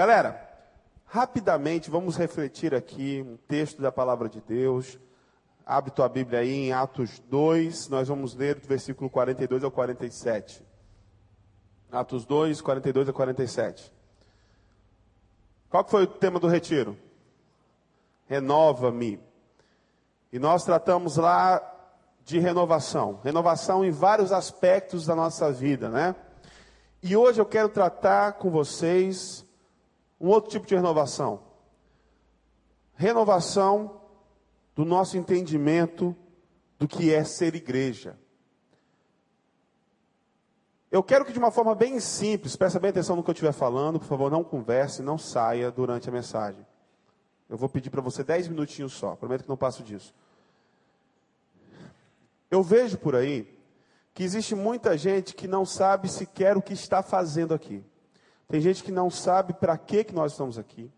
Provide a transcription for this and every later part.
Galera, rapidamente vamos refletir aqui um texto da palavra de Deus. Abre tua Bíblia aí em Atos 2, nós vamos ler do versículo 42 ao 47. Atos 2, 42 a 47. Qual foi o tema do retiro? Renova-me. E nós tratamos lá de renovação. Renovação em vários aspectos da nossa vida, né? E hoje eu quero tratar com vocês um outro tipo de renovação. Renovação do nosso entendimento do que é ser igreja. Eu quero que de uma forma bem simples, presta bem atenção no que eu estiver falando, por favor, não converse, não saia durante a mensagem. Eu vou pedir para você dez minutinhos só, prometo que não passo disso. Eu vejo por aí que existe muita gente que não sabe sequer o que está fazendo aqui. Tem gente que não sabe para que, que nós estamos aqui.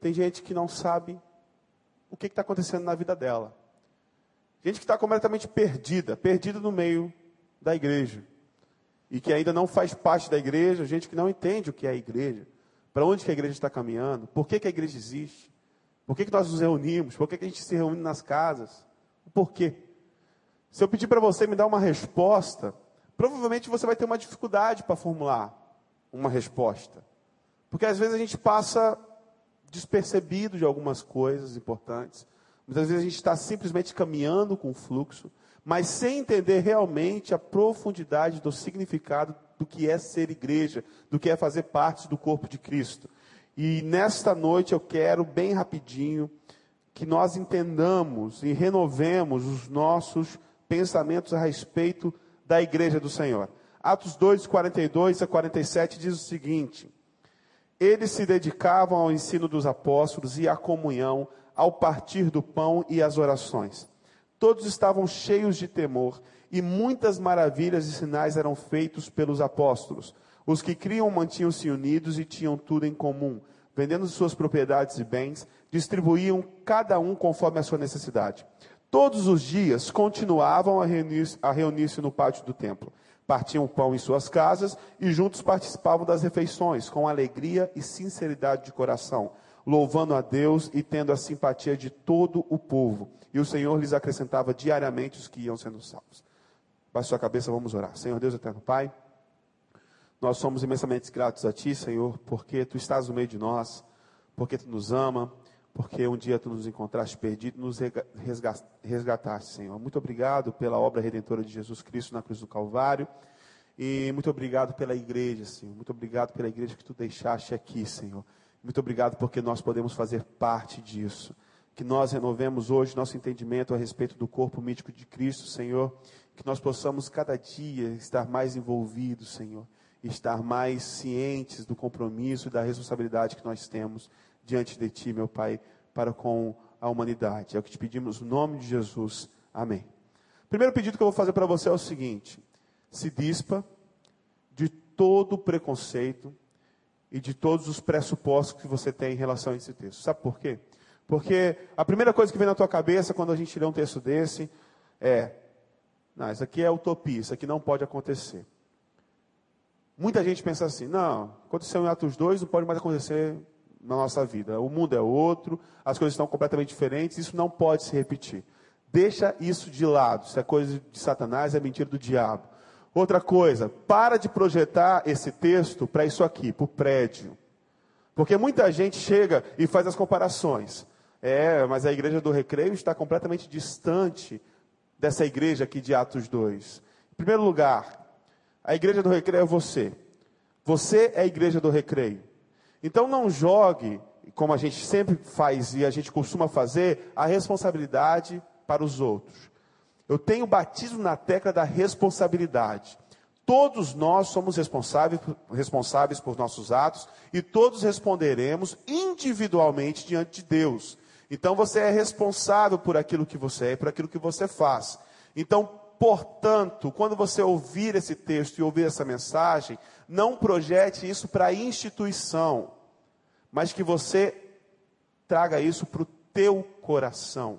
Tem gente que não sabe o que está acontecendo na vida dela. Gente que está completamente perdida, perdida no meio da igreja. E que ainda não faz parte da igreja, gente que não entende o que é a igreja. Para onde que a igreja está caminhando? Por que, que a igreja existe? Por que, que nós nos reunimos? Por que, que a gente se reúne nas casas? Por quê? Se eu pedir para você me dar uma resposta, provavelmente você vai ter uma dificuldade para formular uma resposta. Porque às vezes a gente passa despercebido de algumas coisas importantes. Muitas vezes a gente está simplesmente caminhando com o fluxo, mas sem entender realmente a profundidade do significado do que é ser igreja, do que é fazer parte do corpo de Cristo. E nesta noite eu quero, bem rapidinho, que nós entendamos e renovemos os nossos pensamentos a respeito da igreja do Senhor. Atos 2, 42 a 47 diz o seguinte: Eles se dedicavam ao ensino dos apóstolos e à comunhão, ao partir do pão e às orações. Todos estavam cheios de temor e muitas maravilhas e sinais eram feitos pelos apóstolos. Os que criam mantinham-se unidos e tinham tudo em comum. Vendendo suas propriedades e bens, distribuíam cada um conforme a sua necessidade. Todos os dias continuavam a reunir-se reunir no pátio do templo. Partiam o pão em suas casas e juntos participavam das refeições, com alegria e sinceridade de coração, louvando a Deus e tendo a simpatia de todo o povo. E o Senhor lhes acrescentava diariamente os que iam sendo salvos. Baixe sua cabeça, vamos orar. Senhor Deus eterno Pai, nós somos imensamente gratos a Ti, Senhor, porque Tu estás no meio de nós, porque Tu nos ama, porque um dia tu nos encontraste perdido, nos resgataste, Senhor. Muito obrigado pela obra redentora de Jesus Cristo na cruz do Calvário. E muito obrigado pela igreja, Senhor. Muito obrigado pela igreja que tu deixaste aqui, Senhor. Muito obrigado porque nós podemos fazer parte disso. Que nós renovemos hoje nosso entendimento a respeito do corpo mítico de Cristo, Senhor. Que nós possamos cada dia estar mais envolvidos, Senhor. Estar mais cientes do compromisso e da responsabilidade que nós temos diante de Ti, meu Pai, para com a humanidade. É o que te pedimos no nome de Jesus. Amém. Primeiro pedido que eu vou fazer para você é o seguinte: se dispa de todo o preconceito e de todos os pressupostos que você tem em relação a esse texto. Sabe por quê? Porque a primeira coisa que vem na tua cabeça quando a gente lê um texto desse é: não, isso aqui é utopia, isso aqui não pode acontecer. Muita gente pensa assim: não, aconteceu em Atos 2, não pode mais acontecer na nossa vida. O mundo é outro, as coisas estão completamente diferentes, isso não pode se repetir. Deixa isso de lado. Se é coisa de Satanás, é mentira do diabo. Outra coisa, para de projetar esse texto para isso aqui, para o prédio. Porque muita gente chega e faz as comparações. É, mas a igreja do recreio está completamente distante dessa igreja aqui de Atos 2. Em primeiro lugar, a igreja do recreio é você. Você é a igreja do recreio. Então não jogue, como a gente sempre faz e a gente costuma fazer, a responsabilidade para os outros. Eu tenho batismo na tecla da responsabilidade. Todos nós somos responsáveis, responsáveis por nossos atos e todos responderemos individualmente diante de Deus. Então você é responsável por aquilo que você é, por aquilo que você faz. Então, portanto, quando você ouvir esse texto e ouvir essa mensagem, não projete isso para a instituição, mas que você traga isso para o teu coração.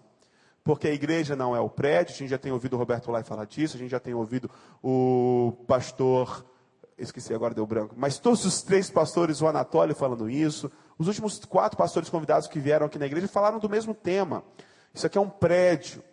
Porque a igreja não é o prédio, a gente já tem ouvido o Roberto Lai falar disso, a gente já tem ouvido o pastor, esqueci agora, deu branco, mas todos os três pastores, o Anatólio falando isso, Os últimos quatro pastores convidados que vieram aqui na igreja falaram do mesmo tema. Isso aqui é um prédio.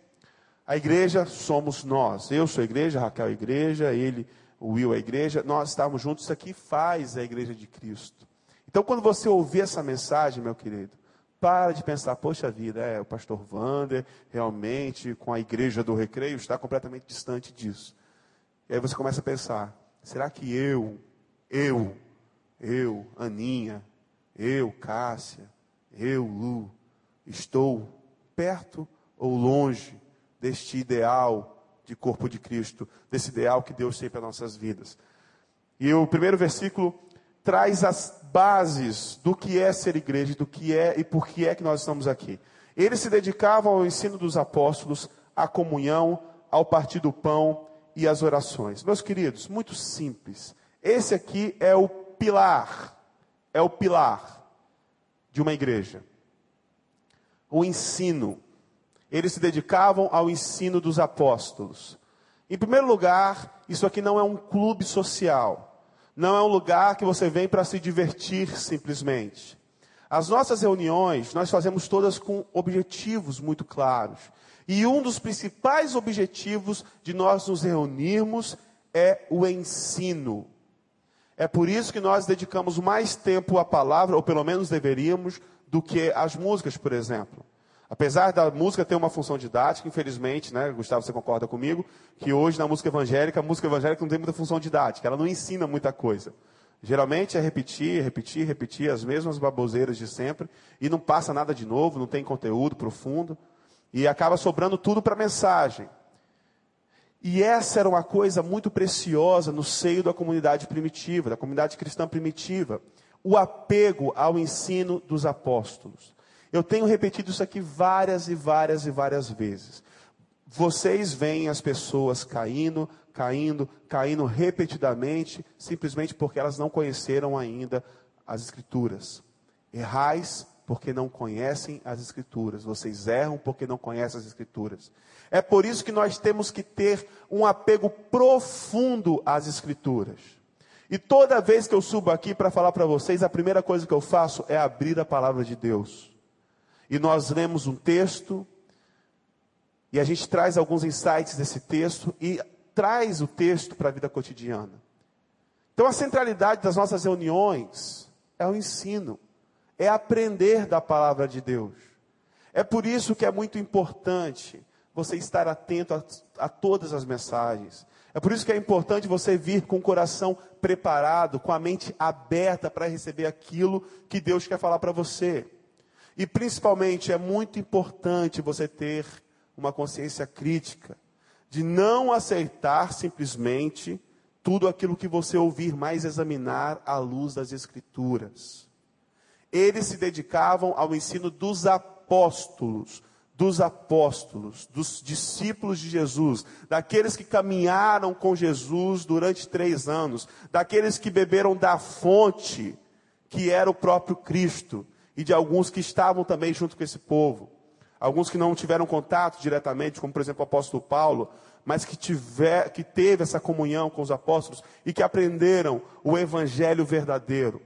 A igreja somos nós. Eu sou a igreja, Raquel é a igreja, ele, o Will é a igreja. Nós estamos juntos. Isso aqui faz a igreja de Cristo. Então, quando você ouvir essa mensagem, meu querido, para de pensar, poxa vida, é, o pastor Wander realmente, com a igreja do recreio, está completamente distante disso. E aí você começa a pensar, será que eu, eu, eu, Aninha, eu, Cássia, eu, Lu, estou perto ou longe deste ideal de corpo de Cristo, desse ideal que Deus tem para nossas vidas? E o primeiro versículo traz as bases do que é ser igreja, do que é e por que é que nós estamos aqui. Eles se dedicavam ao ensino dos apóstolos, à comunhão, ao partir do pão e às orações. Meus queridos, muito simples. Esse aqui é o pilar, é o pilar de uma igreja. O ensino. Eles se dedicavam ao ensino dos apóstolos. Em primeiro lugar, isso aqui não é um clube social. Não é um lugar que você vem para se divertir simplesmente. As nossas reuniões, nós fazemos todas com objetivos muito claros. E um dos principais objetivos de nós nos reunirmos é o ensino. É por isso que nós dedicamos mais tempo à palavra, ou pelo menos deveríamos, do que às músicas, por exemplo. Apesar da música ter uma função didática, infelizmente, né, Gustavo, você concorda comigo, que hoje na música evangélica, a música evangélica não tem muita função didática, ela não ensina muita coisa. Geralmente é repetir, repetir, repetir as mesmas baboseiras de sempre, e não passa nada de novo, não tem conteúdo profundo, e acaba sobrando tudo para a mensagem. E essa era uma coisa muito preciosa no seio da comunidade primitiva, da comunidade cristã primitiva, o apego ao ensino dos apóstolos. Eu tenho repetido isso aqui várias e várias e várias vezes. Vocês veem as pessoas caindo, caindo, caindo repetidamente, simplesmente porque elas não conheceram ainda as Escrituras. Errais porque não conhecem as Escrituras. Vocês erram porque não conhecem as Escrituras. É por isso que nós temos que ter um apego profundo às Escrituras. E toda vez que eu subo aqui para falar para vocês, a primeira coisa que eu faço é abrir a palavra de Deus e nós lemos um texto, e a gente traz alguns insights desse texto e traz o texto para a vida cotidiana. Então, a centralidade das nossas reuniões é o ensino, é aprender da palavra de Deus. É por isso que é muito importante você estar atento a, a todas as mensagens. É por isso que é importante você vir com o coração preparado, com a mente aberta para receber aquilo que Deus quer falar para você. E principalmente é muito importante você ter uma consciência crítica, de não aceitar simplesmente tudo aquilo que você ouvir, mas examinar à luz das Escrituras. Eles se dedicavam ao ensino dos apóstolos, dos apóstolos, dos discípulos de Jesus, daqueles que caminharam com Jesus durante três anos, daqueles que beberam da fonte, que era o próprio Cristo e de alguns que estavam também junto com esse povo. Alguns que não tiveram contato diretamente, como por exemplo o apóstolo Paulo, mas que, tiver, que teve essa comunhão com os apóstolos e que aprenderam o evangelho verdadeiro.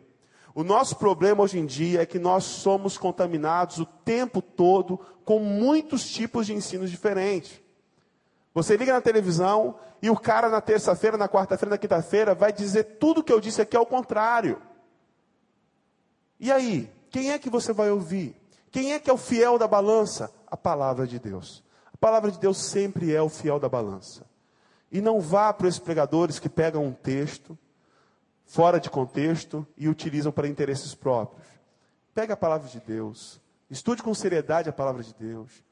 O nosso problema hoje em dia é que nós somos contaminados o tempo todo com muitos tipos de ensinos diferentes. Você liga na televisão e o cara na terça-feira, na quarta-feira, na quinta-feira vai dizer tudo que eu disse aqui ao contrário. E aí? Quem é que você vai ouvir? Quem é que é o fiel da balança? A palavra de Deus. A palavra de Deus sempre é o fiel da balança. E não vá para esses pregadores que pegam um texto, fora de contexto, e utilizam para interesses próprios. Pega a palavra de Deus. Estude com seriedade a palavra de Deus.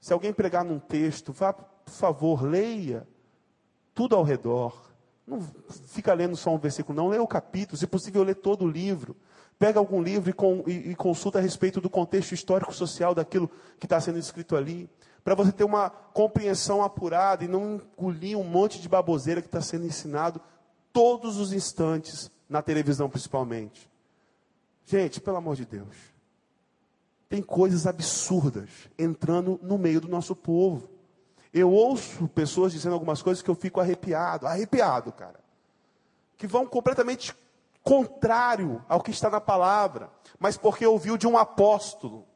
Se alguém pregar num texto, vá, por favor, leia tudo ao redor. Não fica lendo só um versículo, não. Leia o capítulo, se possível, lê todo o livro pega algum livro e, com, e, e consulta a respeito do contexto histórico-social daquilo que está sendo escrito ali, para você ter uma compreensão apurada e não engolir um monte de baboseira que está sendo ensinado todos os instantes, na televisão principalmente. Gente, pelo amor de Deus, tem coisas absurdas entrando no meio do nosso povo. Eu ouço pessoas dizendo algumas coisas que eu fico arrepiado, arrepiado, cara. Que vão completamente contrário ao que está na palavra, mas porque ouviu de um apóstolo,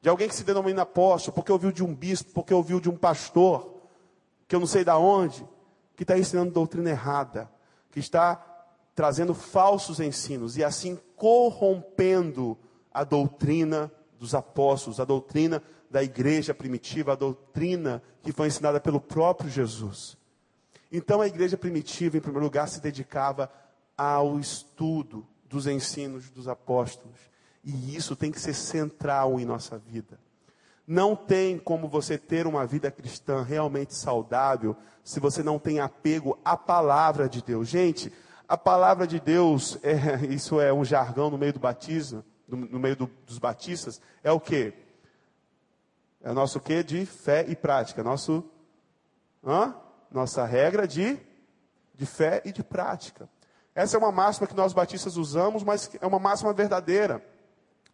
de alguém que se denomina apóstolo, porque ouviu de um bispo, porque ouviu de um pastor, que eu não sei da onde, que está ensinando doutrina errada, que está trazendo falsos ensinos e assim corrompendo a doutrina dos apóstolos, a doutrina da igreja primitiva, a doutrina que foi ensinada pelo próprio Jesus. Então a igreja primitiva, em primeiro lugar, se dedicava ao estudo dos ensinos dos apóstolos. E isso tem que ser central em nossa vida. Não tem como você ter uma vida cristã realmente saudável se você não tem apego à palavra de Deus. Gente, a palavra de Deus, é, isso é um jargão no meio do batismo, no, no meio do, dos batistas, é o que? É o nosso que de fé e prática. Nosso, hã? Nossa regra de, de fé e de prática. Essa é uma máxima que nós batistas usamos, mas é uma máxima verdadeira.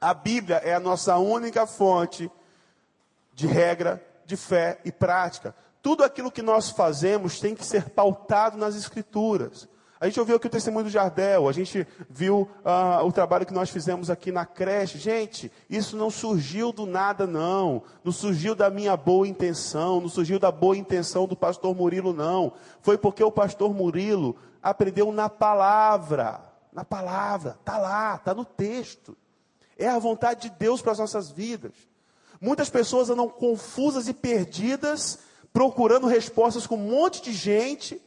A Bíblia é a nossa única fonte de regra, de fé e prática. Tudo aquilo que nós fazemos tem que ser pautado nas Escrituras. A gente ouviu aqui o testemunho do Jardel, a gente viu uh, o trabalho que nós fizemos aqui na creche. Gente, isso não surgiu do nada, não. Não surgiu da minha boa intenção, não surgiu da boa intenção do pastor Murilo, não. Foi porque o pastor Murilo aprendeu na palavra. Na palavra, está lá, está no texto. É a vontade de Deus para as nossas vidas. Muitas pessoas andam confusas e perdidas, procurando respostas com um monte de gente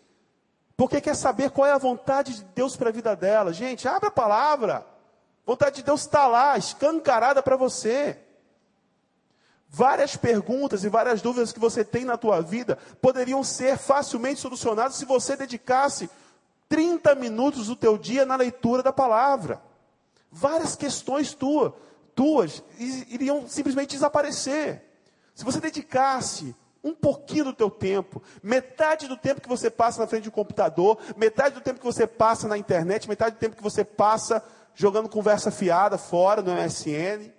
porque quer saber qual é a vontade de Deus para a vida dela. Gente, abre a palavra. A vontade de Deus está lá, escancarada para você. Várias perguntas e várias dúvidas que você tem na tua vida poderiam ser facilmente solucionadas se você dedicasse 30 minutos do teu dia na leitura da palavra. Várias questões tuas, tuas iriam simplesmente desaparecer. Se você dedicasse um pouquinho do teu tempo, metade do tempo que você passa na frente do computador, metade do tempo que você passa na internet, metade do tempo que você passa jogando conversa fiada fora no MSN.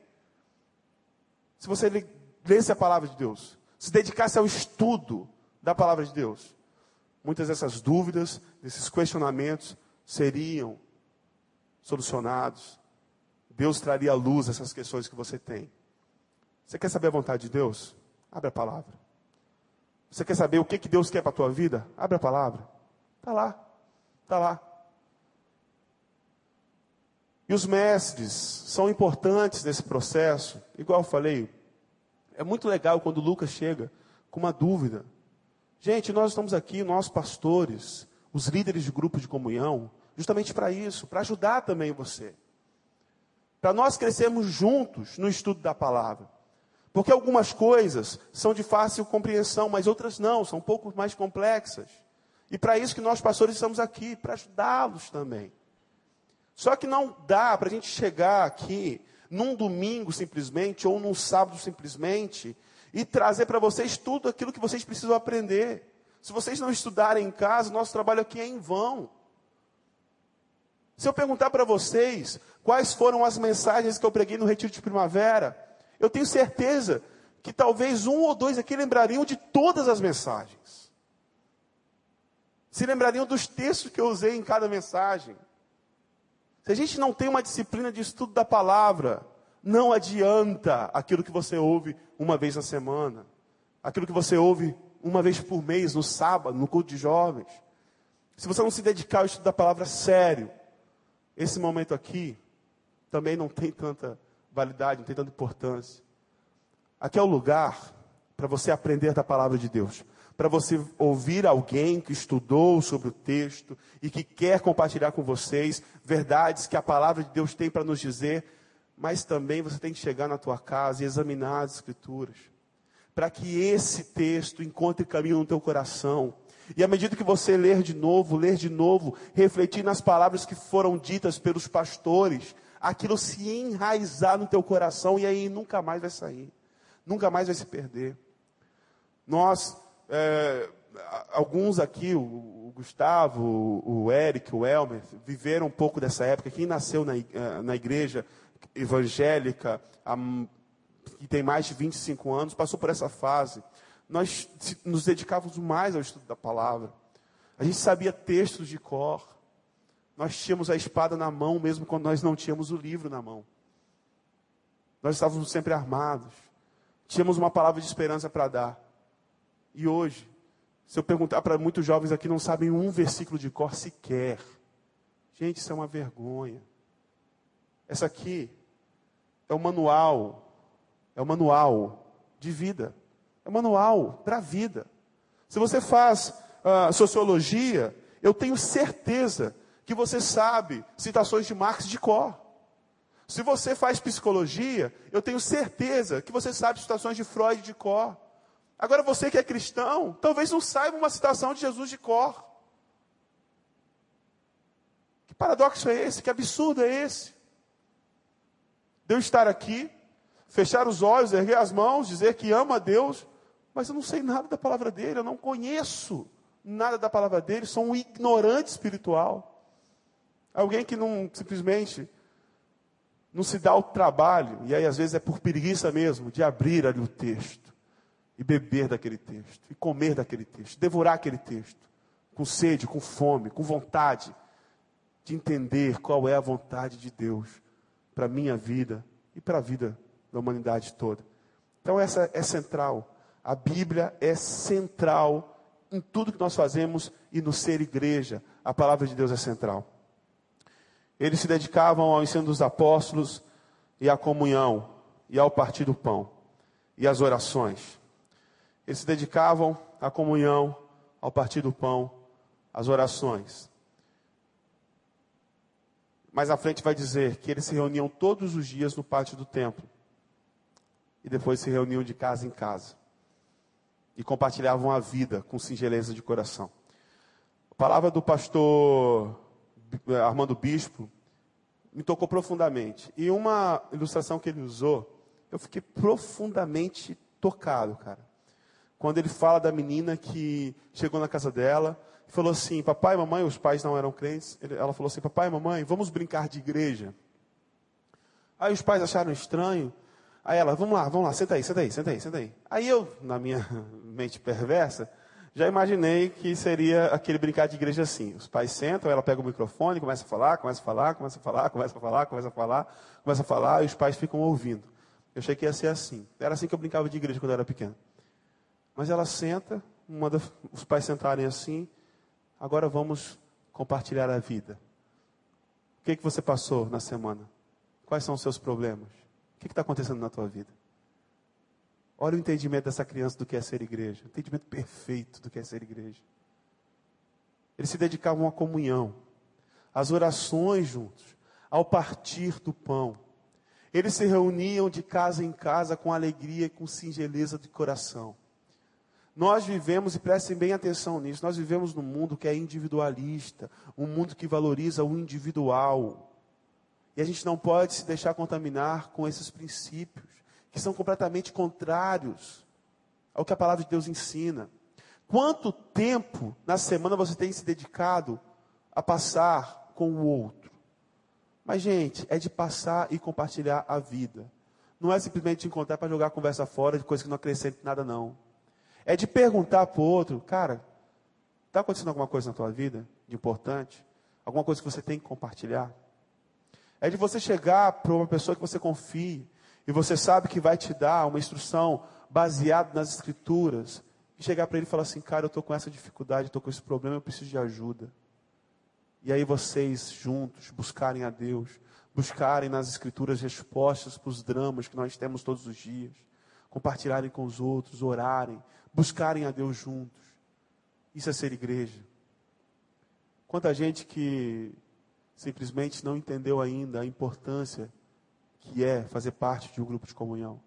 Se você lesse a palavra de Deus, se dedicasse ao estudo da palavra de Deus, muitas dessas dúvidas, desses questionamentos seriam solucionados. Deus traria à luz essas questões que você tem. Você quer saber a vontade de Deus? Abre a palavra. Você quer saber o que, que Deus quer para a tua vida? Abre a palavra. Está lá. Está lá. E os mestres são importantes nesse processo. Igual eu falei, é muito legal quando Lucas chega com uma dúvida. Gente, nós estamos aqui, nós pastores, os líderes de grupo de comunhão, justamente para isso, para ajudar também você. Para nós crescermos juntos no estudo da palavra. Porque algumas coisas são de fácil compreensão, mas outras não, são um pouco mais complexas. E para isso que nós pastores estamos aqui, para ajudá-los também. Só que não dá para a gente chegar aqui num domingo simplesmente, ou num sábado simplesmente, e trazer para vocês tudo aquilo que vocês precisam aprender. Se vocês não estudarem em casa, nosso trabalho aqui é em vão. Se eu perguntar para vocês quais foram as mensagens que eu preguei no retiro de primavera, eu tenho certeza que talvez um ou dois aqui lembrariam de todas as mensagens. Se lembrariam dos textos que eu usei em cada mensagem. Se a gente não tem uma disciplina de estudo da palavra, não adianta aquilo que você ouve uma vez na semana, aquilo que você ouve uma vez por mês, no sábado, no culto de jovens. Se você não se dedicar ao estudo da palavra sério, esse momento aqui também não tem tanta validade, não tem tanta importância. Aqui é o lugar para você aprender da palavra de Deus, para você ouvir alguém que estudou sobre o texto e que quer compartilhar com vocês verdades que a palavra de Deus tem para nos dizer, mas também você tem que chegar na tua casa e examinar as escrituras, para que esse texto encontre caminho no teu coração. E à medida que você ler de novo, ler de novo, refletir nas palavras que foram ditas pelos pastores, aquilo se enraizar no teu coração e aí nunca mais vai sair, nunca mais vai se perder. Nós, é, alguns aqui, o, Gustavo, o, Eric, o Elmer, viveram um pouco dessa época. Quem nasceu na, é, na igreja evangélica, que tem mais de 25 anos, passou por essa fase. Nós nos dedicávamos mais ao estudo da palavra. A gente sabia textos de cor. Nós tínhamos a espada na mão, mesmo quando nós não tínhamos o livro na mão. Nós estávamos sempre armados. Tínhamos uma palavra de esperança para dar. E hoje, se eu perguntar para muitos jovens aqui, não sabem um versículo de cor sequer. Gente, isso é uma vergonha. Essa aqui é o manual, é o manual de vida. É o manual para a vida. Se você faz uh, sociologia, eu tenho certeza que você sabe citações de Marx de cor. Se você faz psicologia, eu tenho certeza que você sabe citações de Freud de cor. Agora você que é cristão, talvez não saiba uma citação de Jesus de cor. Que paradoxo é esse? Que absurdo é esse? De eu estar aqui, fechar os olhos, erguer as mãos, dizer que ama a Deus, mas eu não sei nada da palavra dele, eu não conheço nada da palavra dele, sou um ignorante espiritual. Alguém que não simplesmente não se dá o trabalho, e aí às vezes é por preguiça mesmo, de abrir ali o texto, e beber daquele texto, e comer daquele texto, devorar aquele texto, com sede, com fome, com vontade de entender qual é a vontade de Deus para a minha vida e para a vida da humanidade toda. Então essa é central. A Bíblia é central em tudo que nós fazemos e no ser igreja. A palavra de Deus é central. Eles se dedicavam ao ensino dos apóstolos e à comunhão e ao partir do pão e às orações. Eles se dedicavam à comunhão, ao partir do pão, às orações. Mais à frente vai dizer que eles se reuniam todos os dias no pátio do templo. E depois se reuniam de casa em casa e compartilhavam a vida com singeleza de coração. A palavra do pastor Armando Bispo me tocou profundamente. E uma ilustração que ele usou, eu fiquei profundamente tocado, cara. Quando ele fala da menina que chegou na casa dela falou assim: Papai, mamãe, os pais não eram crentes. Ela falou assim: Papai, mamãe, vamos brincar de igreja. Aí os pais acharam estranho. Aí ela, vamos lá, vamos lá, senta aí, senta aí, senta aí, senta aí. Aí eu, na minha mente perversa, já imaginei que seria aquele brincar de igreja assim. Os pais sentam, ela pega o microfone, começa a falar, começa a falar, começa a falar, começa a falar, começa a falar, começa a falar, e os pais ficam ouvindo. Eu achei que ia ser assim. Era assim que eu brincava de igreja quando eu era pequeno. Mas ela senta, manda os pais sentarem assim, agora vamos compartilhar a vida. O que, que você passou na semana? Quais são os seus problemas? O que está acontecendo na tua vida? Olha o entendimento dessa criança do que é ser igreja. O entendimento perfeito do que é ser igreja. Eles se dedicavam à comunhão, às orações juntos, ao partir do pão. Eles se reuniam de casa em casa com alegria e com singeleza de coração. Nós vivemos, e prestem bem atenção nisso, nós vivemos num mundo que é individualista, um mundo que valoriza o individual. E a gente não pode se deixar contaminar com esses princípios, que são completamente contrários ao que a palavra de Deus ensina. Quanto tempo na semana você tem se dedicado a passar com o outro? Mas, gente, é de passar e compartilhar a vida. Não é simplesmente encontrar para jogar a conversa fora de coisa que não acrescenta nada, não. É de perguntar para o outro, cara, está acontecendo alguma coisa na tua vida de importante? Alguma coisa que você tem que compartilhar? É de você chegar para uma pessoa que você confie e você sabe que vai te dar uma instrução baseada nas escrituras e chegar para ele e falar assim, cara, eu estou com essa dificuldade, estou com esse problema, eu preciso de ajuda. E aí vocês juntos buscarem a Deus, buscarem nas escrituras respostas para os dramas que nós temos todos os dias, compartilharem com os outros, orarem, buscarem a Deus juntos. Isso é ser igreja. Quanta gente que simplesmente não entendeu ainda a importância que é fazer parte de um grupo de comunhão.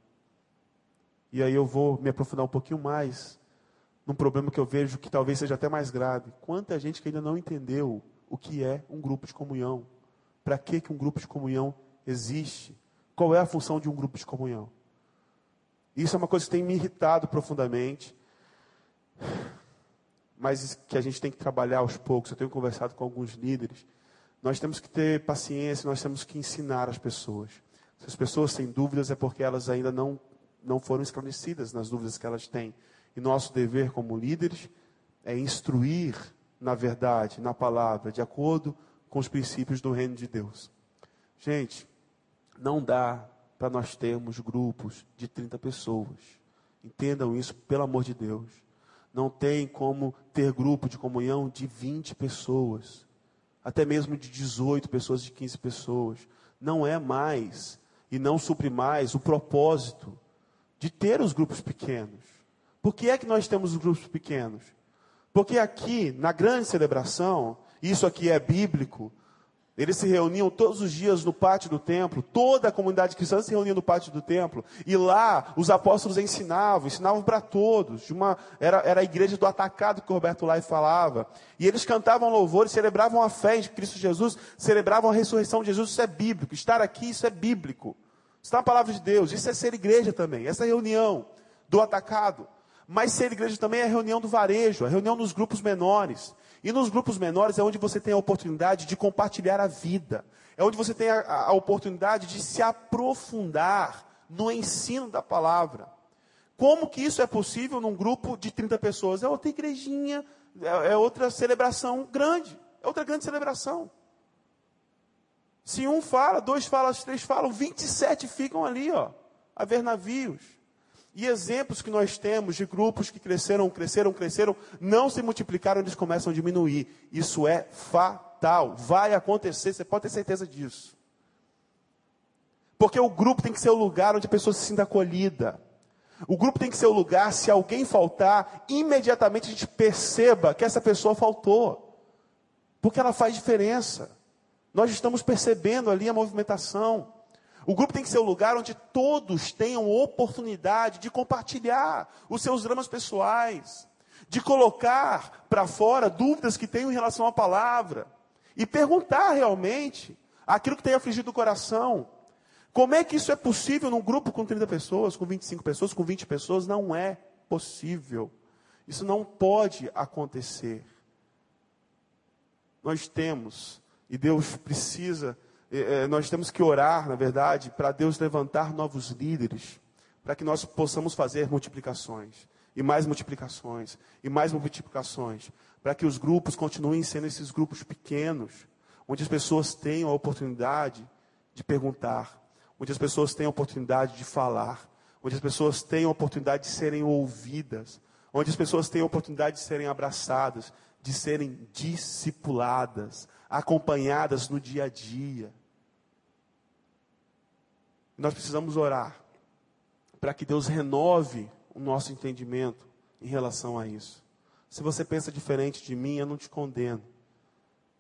E aí eu vou me aprofundar um pouquinho mais num problema que eu vejo que talvez seja até mais grave. Quanta gente que ainda não entendeu o que é um grupo de comunhão? Para que, que um grupo de comunhão existe? Qual é a função de um grupo de comunhão? Isso é uma coisa que tem me irritado profundamente, mas que a gente tem que trabalhar aos poucos. Eu tenho conversado com alguns líderes nós temos que ter paciência, nós temos que ensinar as pessoas. Se as pessoas têm dúvidas, é porque elas ainda não, não foram esclarecidas nas dúvidas que elas têm. E nosso dever como líderes é instruir na verdade, na palavra, de acordo com os princípios do reino de Deus. Gente, não dá para nós termos grupos de 30 pessoas. Entendam isso, pelo amor de Deus. Não tem como ter grupo de comunhão de 20 pessoas, até mesmo de 18 pessoas, de 15 pessoas. Não é mais e não supre mais o propósito de ter os grupos pequenos. Por que é que nós temos os grupos pequenos? Porque aqui, na grande celebração, isso aqui é bíblico, eles se reuniam todos os dias no pátio do templo, toda a comunidade cristã se reunia no pátio do templo, e lá os apóstolos ensinavam, ensinavam para todos. Uma, era, era a igreja do atacado que o Roberto Lai falava. E eles cantavam louvores, celebravam a fé em Cristo Jesus, celebravam a ressurreição de Jesus. Isso é bíblico. Estar aqui, isso é bíblico. Está na palavra de Deus. Isso é ser igreja também. Essa reunião do atacado. Mas ser igreja também é a reunião do varejo, a reunião dos grupos menores. E nos grupos menores é onde você tem a oportunidade de compartilhar a vida. É onde você tem a, a oportunidade de se aprofundar no ensino da palavra. Como que isso é possível num grupo de 30 pessoas? É outra igrejinha, é, é outra celebração grande. É outra grande celebração. Se um fala, dois falam, três falam, 27 ficam ali, ó, a ver navios. E exemplos que nós temos de grupos que cresceram, cresceram, cresceram, não se multiplicaram, eles começam a diminuir. Isso é fatal. Vai acontecer, você pode ter certeza disso. Porque o grupo tem que ser o lugar onde a pessoa se sinta acolhida. O grupo tem que ser o lugar, se alguém faltar, imediatamente a gente perceba que essa pessoa faltou. Porque ela faz diferença. Nós estamos percebendo ali a movimentação. O grupo tem que ser o lugar onde todos tenham oportunidade de compartilhar os seus dramas pessoais, de colocar para fora dúvidas que tenham em relação à palavra e perguntar realmente aquilo que tem afligido o coração. Como é que isso é possível num grupo com 30 pessoas, com 25 pessoas, com 20 pessoas? Não é possível. Isso não pode acontecer. Nós temos, e Deus precisa é, nós temos que orar, na verdade, para Deus levantar novos líderes, para que nós possamos fazer multiplicações, e mais multiplicações, e mais multiplicações, para que os grupos continuem sendo esses grupos pequenos, onde as pessoas tenham a oportunidade de perguntar, onde as pessoas tenham a oportunidade de falar, onde as pessoas tenham a oportunidade de serem ouvidas, onde as pessoas tenham a oportunidade de serem abraçadas, de serem discipuladas, acompanhadas no dia a dia. Nós precisamos orar para que Deus renove o nosso entendimento em relação a isso. Se você pensa diferente de mim, eu não te condeno,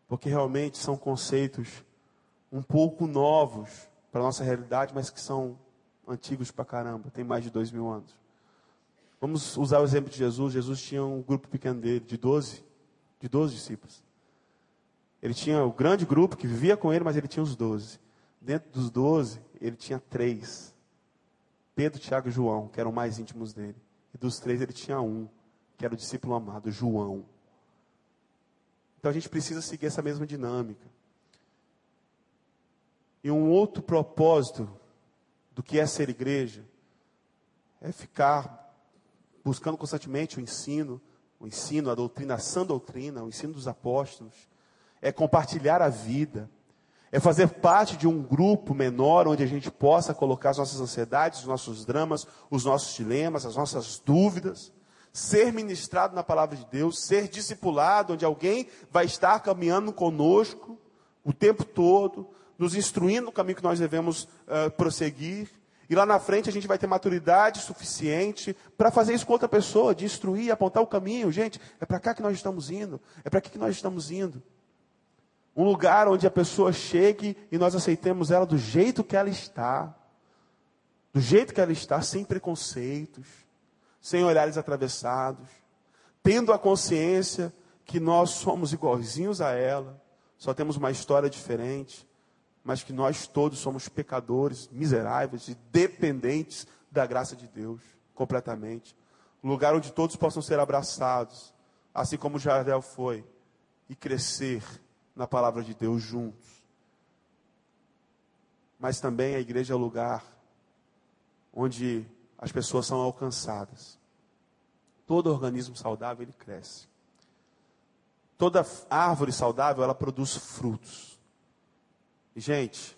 porque realmente são conceitos um pouco novos para a nossa realidade, mas que são antigos para caramba, tem mais de dois mil anos. Vamos usar o exemplo de Jesus. Jesus tinha um grupo pequeno dele, de 12, de 12 discípulos. Ele tinha o grande grupo que vivia com ele, mas ele tinha os 12. Dentro dos 12, ele tinha três: Pedro, Tiago e João, que eram mais íntimos dele. E dos três, ele tinha um, que era o discípulo amado, João. Então a gente precisa seguir essa mesma dinâmica. E um outro propósito do que é ser igreja é ficar buscando constantemente o ensino, o ensino, a doutrina, a sã doutrina, o ensino dos apóstolos, é compartilhar a vida, é fazer parte de um grupo menor onde a gente possa colocar as nossas ansiedades, os nossos dramas, os nossos dilemas, as nossas dúvidas, ser ministrado na palavra de Deus, ser discipulado, onde alguém vai estar caminhando conosco o tempo todo, nos instruindo no caminho que nós devemos uh, prosseguir. E lá na frente a gente vai ter maturidade suficiente para fazer isso com outra pessoa, de instruir, apontar o caminho. Gente, é para cá que nós estamos indo, é para aqui que nós estamos indo. Um lugar onde a pessoa chegue e nós aceitemos ela do jeito que ela está. Do jeito que ela está, sem preconceitos, sem olhares atravessados, tendo a consciência que nós somos igualzinhos a ela, só temos uma história diferente, mas que nós todos somos pecadores, miseráveis e dependentes da graça de Deus, completamente. Um lugar onde todos possam ser abraçados, assim como Jardel foi, e crescer na palavra de Deus juntos. Mas também a igreja é o lugar onde as pessoas são alcançadas. Todo organismo saudável ele cresce. toda árvore saudável, ela produz frutos. E, gente,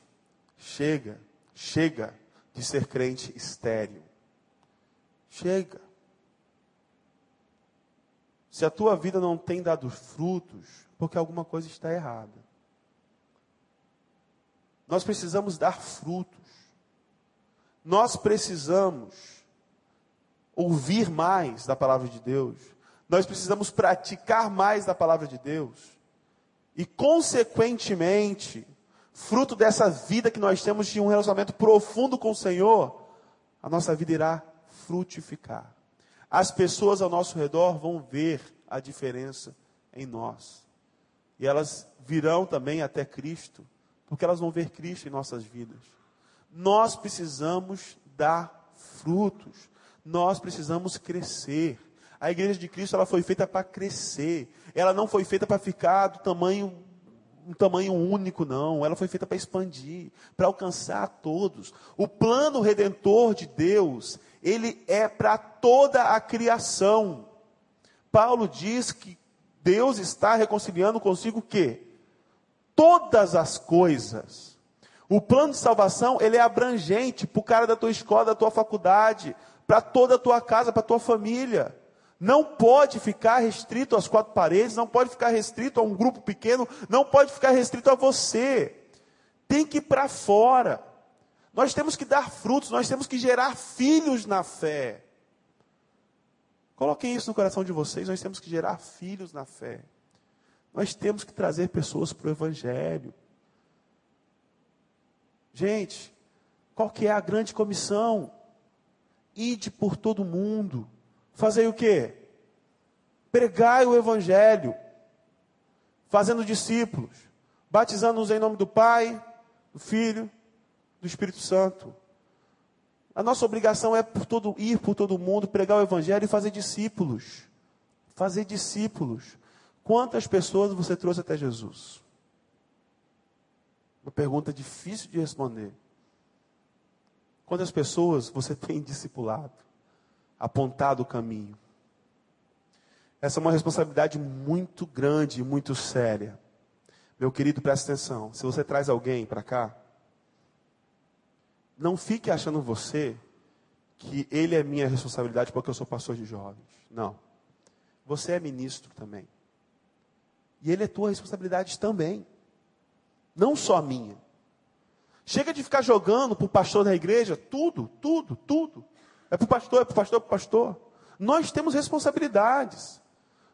chega, chega de ser crente estéril. Chega. Se a tua vida não tem dado frutos, porque alguma coisa está errada. Nós precisamos dar frutos. Nós precisamos ouvir mais da palavra de Deus. Nós precisamos praticar mais da palavra de Deus. E, consequentemente, fruto dessa vida que nós temos de um relacionamento profundo com o Senhor, a nossa vida irá frutificar as pessoas ao nosso redor vão ver a diferença em nós. E elas virão também até Cristo, porque elas vão ver Cristo em nossas vidas. Nós precisamos dar frutos. Nós precisamos crescer. A igreja de Cristo ela foi feita para crescer. Ela não foi feita para ficar do tamanho um tamanho único, não. Ela foi feita para expandir, para alcançar todos. O plano redentor de Deus, ele é para toda a criação. Paulo diz que Deus está reconciliando consigo o quê? Todas as coisas. O plano de salvação, ele é abrangente para o cara da tua escola, da tua faculdade, para toda a tua casa, para a tua família. Não pode ficar restrito às quatro paredes, não pode ficar restrito a um grupo pequeno, não pode ficar restrito a você. Tem que ir para fora. Nós temos que dar frutos, nós temos que gerar filhos na fé. Coloquem isso no coração de vocês, nós temos que gerar filhos na fé. Nós temos que trazer pessoas para o Evangelho. Gente, qual que é a grande comissão? Ide por todo mundo. Fazer o quê? Pregai o Evangelho. Fazendo discípulos. Batizando-os em nome do Pai, do Filho do Espírito Santo. A nossa obrigação é por todo, ir por todo mundo, pregar o Evangelho e fazer discípulos. Fazer discípulos. Quantas pessoas você trouxe até Jesus? Uma pergunta difícil de responder. Quantas pessoas você tem discipulado? Apontado o caminho? Essa é uma responsabilidade muito grande e muito séria. Meu querido, presta atenção. Se você traz alguém para cá, não fique achando você que ele é minha responsabilidade porque eu sou pastor de jovens. Não. Você é ministro também. E ele é tua responsabilidade também. Não só minha. Chega de ficar jogando para o pastor da igreja tudo, tudo, tudo. É para o pastor, é para o pastor, é para o pastor. Nós temos responsabilidades.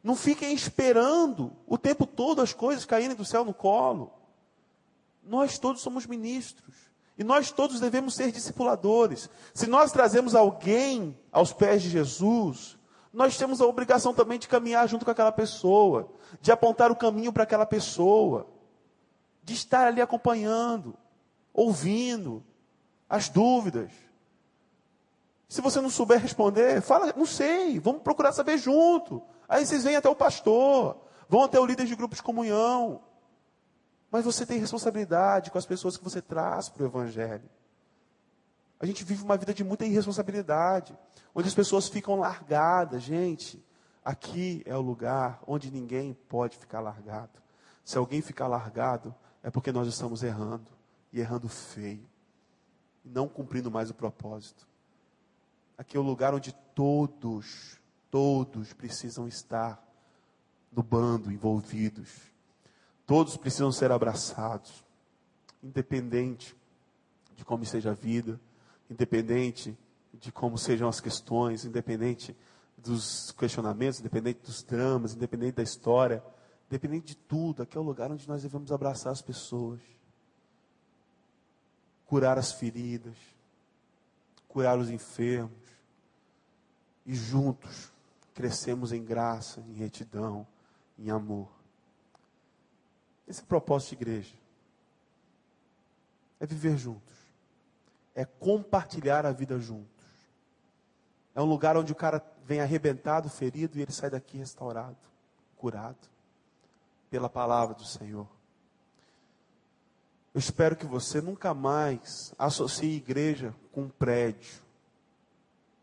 Não fiquem esperando o tempo todo as coisas caírem do céu no colo. Nós todos somos ministros. E nós todos devemos ser discipuladores. Se nós trazemos alguém aos pés de Jesus, nós temos a obrigação também de caminhar junto com aquela pessoa, de apontar o caminho para aquela pessoa, de estar ali acompanhando, ouvindo as dúvidas. Se você não souber responder, fala, não sei, vamos procurar saber junto. Aí vocês vêm até o pastor, vão até o líder de grupos de comunhão. Mas você tem responsabilidade com as pessoas que você traz para o Evangelho. A gente vive uma vida de muita irresponsabilidade, onde as pessoas ficam largadas. Gente, aqui é o lugar onde ninguém pode ficar largado. Se alguém ficar largado, é porque nós estamos errando, e errando feio, e não cumprindo mais o propósito. Aqui é o lugar onde todos, todos precisam estar no bando, envolvidos Todos precisam ser abraçados, independente de como seja a vida, independente de como sejam as questões, independente dos questionamentos, independente dos dramas, independente da história, independente de tudo, aqui é o lugar onde nós devemos abraçar as pessoas, curar as feridas, curar os enfermos, e juntos crescemos em graça, em retidão, em amor. Esse é o propósito de igreja. É viver juntos. É compartilhar a vida juntos. É um lugar onde o cara vem arrebentado, ferido, e ele sai daqui restaurado, curado, pela palavra do Senhor. Eu espero que você nunca mais associe igreja com um prédio.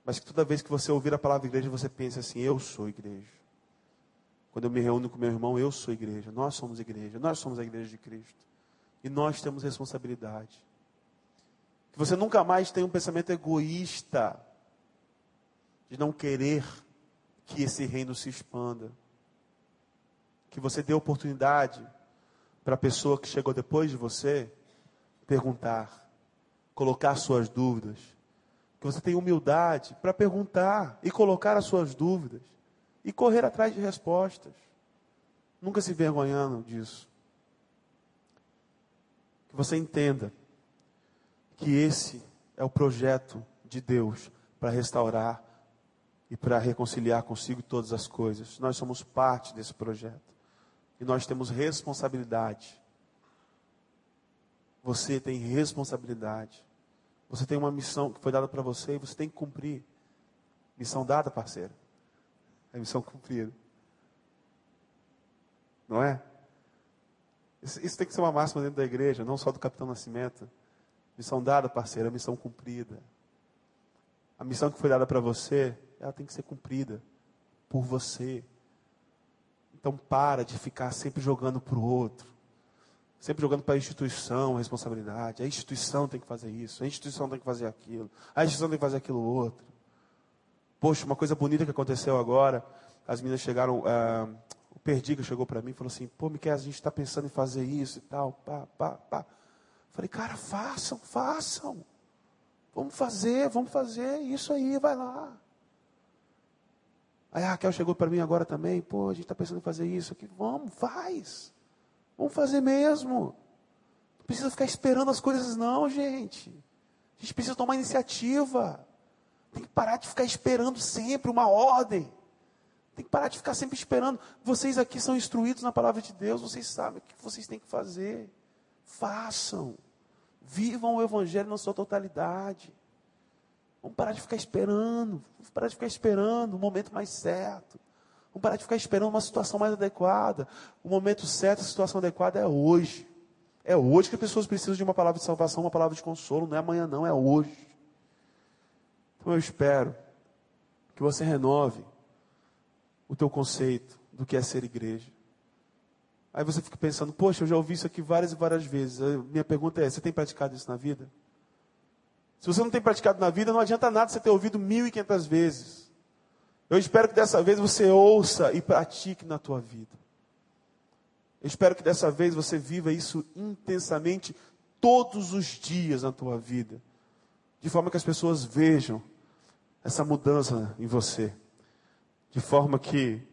Mas que toda vez que você ouvir a palavra igreja, você pense assim: eu sou igreja. Quando eu me reúno com meu irmão, eu sou igreja, nós somos igreja, nós somos a igreja de Cristo. E nós temos responsabilidade. Que você nunca mais tenha um pensamento egoísta de não querer que esse reino se expanda. Que você dê oportunidade para a pessoa que chegou depois de você perguntar, colocar suas dúvidas. Que você tenha humildade para perguntar e colocar as suas dúvidas e correr atrás de respostas. Nunca se envergonhando disso. Que você entenda que esse é o projeto de Deus para restaurar e para reconciliar consigo todas as coisas. Nós somos parte desse projeto. E nós temos responsabilidade. Você tem responsabilidade. Você tem uma missão que foi dada para você e você tem que cumprir. Missão dada, parceiro. É missão cumprida. Não é? Isso, isso, tem que ser uma máxima dentro da igreja, não só do Capitão Nascimento. Missão dada, parceiro, é missão cumprida. A missão que foi dada para você, ela tem que ser cumprida por você. Então para de ficar sempre jogando para o outro. Sempre jogando para a instituição a responsabilidade. A instituição tem que fazer isso, a instituição tem que fazer aquilo, a instituição tem que fazer aquilo outro. Poxa, uma coisa bonita que aconteceu agora, as meninas chegaram, uh, o Perdiga chegou para mim e falou assim, pô, Miquel, a gente está pensando em fazer isso e tal, pá, pá, pá. Falei, cara, façam, façam. Vamos fazer, vamos fazer, isso aí, vai lá. Aí a Raquel chegou para mim agora também, pô, a gente está pensando em fazer isso aqui. Vamos, faz. Vamos fazer mesmo. Não precisa ficar esperando as coisas, não, gente. A gente precisa tomar iniciativa. Tem que parar de ficar esperando sempre uma ordem. Tem que parar de ficar sempre esperando. Vocês aqui são instruídos na palavra de Deus, vocês sabem o que vocês têm que fazer. Façam. Vivam o Evangelho na sua totalidade. Vamos parar de ficar esperando. Vamos parar de ficar esperando o momento mais certo. Vamos parar de ficar esperando uma situação mais adequada. O momento certo, a situação adequada é hoje. É hoje que as pessoas precisam de uma palavra de salvação, uma palavra de consolo. Não é amanhã, não, é hoje. Então eu espero que você renove o teu conceito do que é ser igreja. Aí você fica pensando, poxa, eu já ouvi isso aqui várias e várias vezes. A minha pergunta é: você tem praticado isso na vida? Se você não tem praticado na vida, não adianta nada você ter ouvido mil e quinhentas vezes. Eu espero que dessa vez você ouça e pratique na tua vida. Eu espero que dessa vez você viva isso intensamente todos os dias na tua vida. De forma que as pessoas vejam essa mudança em você. De forma que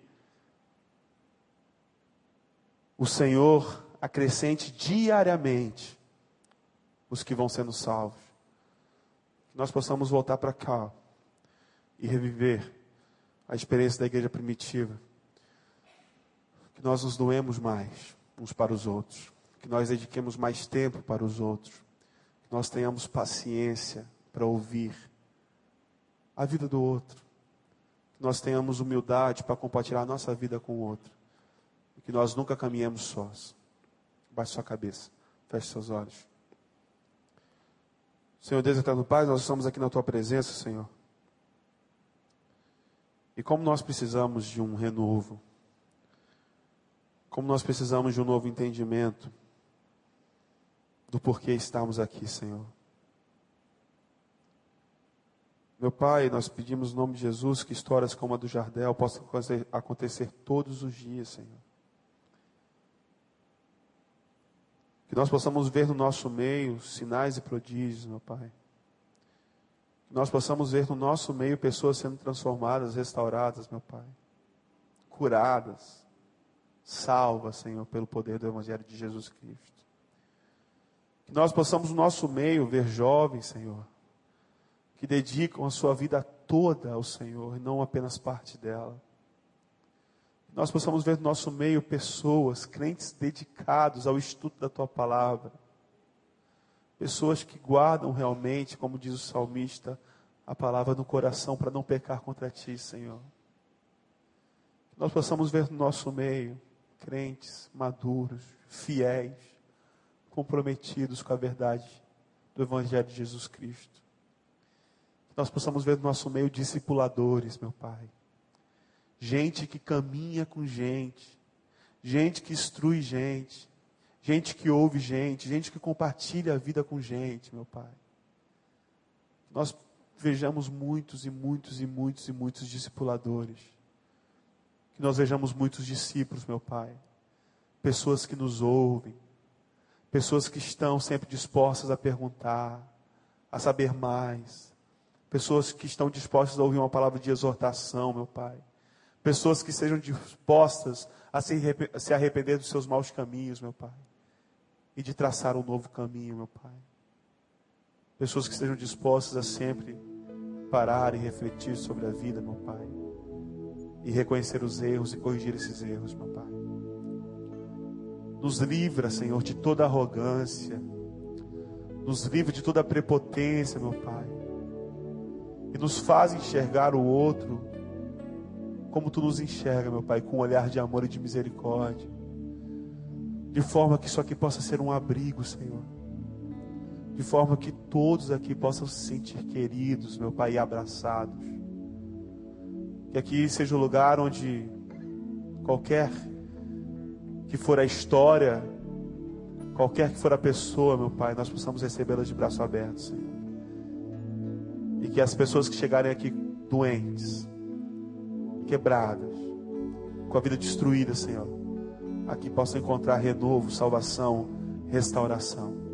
o Senhor acrescente diariamente os que vão sendo salvos que nós possamos voltar para cá e reviver a experiência da igreja primitiva. Que nós nos doemos mais uns para os outros. Que nós dediquemos mais tempo para os outros. Que nós tenhamos paciência para ouvir a vida do outro. Que nós tenhamos humildade para compartilhar a nossa vida com o outro. E que nós nunca caminhemos sós. Baixe sua cabeça. Feche seus olhos. Senhor Deus eterno Pai, nós estamos aqui na tua presença, Senhor. E como nós precisamos de um renovo, como nós precisamos de um novo entendimento do porquê estamos aqui, Senhor. Meu Pai, nós pedimos no nome de Jesus que histórias como a do Jardel possam acontecer todos os dias, Senhor. Que nós possamos ver no nosso meio sinais e prodígios, meu Pai. Que nós possamos ver no nosso meio pessoas sendo transformadas, restauradas, meu Pai. Curadas, salvas, Senhor, pelo poder do Evangelho de Jesus Cristo. Que nós possamos no nosso meio ver jovens, Senhor, que dedicam a sua vida toda ao Senhor e não apenas parte dela nós possamos ver no nosso meio pessoas, crentes dedicados ao estudo da tua palavra. Pessoas que guardam realmente, como diz o salmista, a palavra no coração para não pecar contra ti, Senhor. Nós possamos ver no nosso meio crentes maduros, fiéis, comprometidos com a verdade do Evangelho de Jesus Cristo. Nós possamos ver no nosso meio discipuladores, meu Pai gente que caminha com gente, gente que instrui gente, gente que ouve gente, gente que compartilha a vida com gente, meu Pai. Nós vejamos muitos e muitos e muitos e muitos discipuladores. Que nós vejamos muitos discípulos, meu Pai. Pessoas que nos ouvem, pessoas que estão sempre dispostas a perguntar, a saber mais, pessoas que estão dispostas a ouvir uma palavra de exortação, meu Pai. Pessoas que sejam dispostas a se arrepender dos seus maus caminhos, meu Pai. E de traçar um novo caminho, meu Pai. Pessoas que estejam dispostas a sempre parar e refletir sobre a vida, meu Pai. E reconhecer os erros e corrigir esses erros, meu Pai. Nos livra, Senhor, de toda arrogância. Nos livra de toda prepotência, meu Pai. E nos faz enxergar o outro como tu nos enxerga, meu Pai, com um olhar de amor e de misericórdia. De forma que isso aqui possa ser um abrigo, Senhor de forma que todos aqui possam se sentir queridos, meu Pai, e abraçados. Que aqui seja o lugar onde qualquer que for a história, qualquer que for a pessoa, meu Pai, nós possamos recebê-la de braço aberto, Senhor. E que as pessoas que chegarem aqui doentes, quebradas, com a vida destruída, Senhor, aqui possam encontrar renovo, salvação, restauração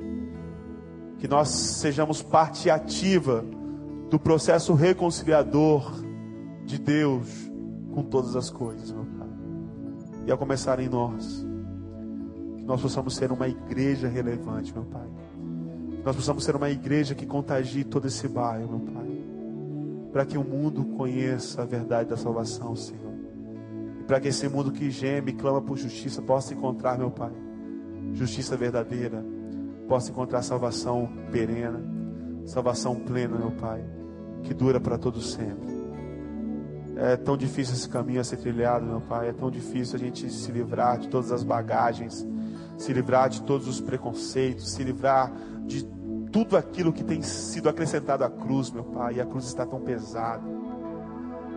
que nós sejamos parte ativa do processo reconciliador de Deus com todas as coisas, meu Pai. E a começar em nós, que nós possamos ser uma igreja relevante, meu Pai. Que nós possamos ser uma igreja que contagie todo esse bairro, meu Pai. Para que o mundo conheça a verdade da salvação, Senhor. E para que esse mundo que geme e clama por justiça possa encontrar, meu Pai, justiça verdadeira possa encontrar salvação perena, salvação plena, meu Pai, que dura para todo sempre. É tão difícil esse caminho a ser trilhado, meu Pai. É tão difícil a gente se livrar de todas as bagagens, se livrar de todos os preconceitos, se livrar de tudo aquilo que tem sido acrescentado à cruz, meu Pai. E a cruz está tão pesada,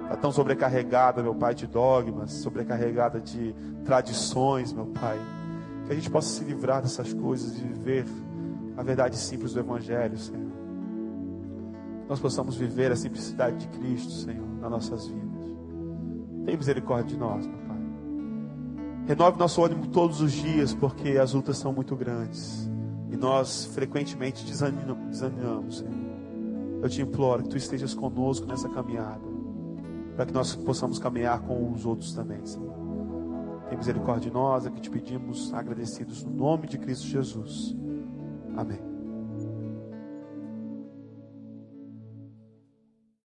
está tão sobrecarregada, meu Pai, de dogmas, sobrecarregada de tradições, meu Pai. Que a gente possa se livrar dessas coisas e viver a verdade simples do Evangelho, Senhor. Que nós possamos viver a simplicidade de Cristo, Senhor, nas nossas vidas. Tem misericórdia de nós, meu Pai. Renove nosso ânimo todos os dias, porque as lutas são muito grandes. E nós frequentemente desanimamos, Senhor. Eu te imploro que tu estejas conosco nessa caminhada, para que nós possamos caminhar com os outros também, Senhor. Tem misericórdia de nós, é que te pedimos agradecidos no nome de Cristo Jesus. Amém.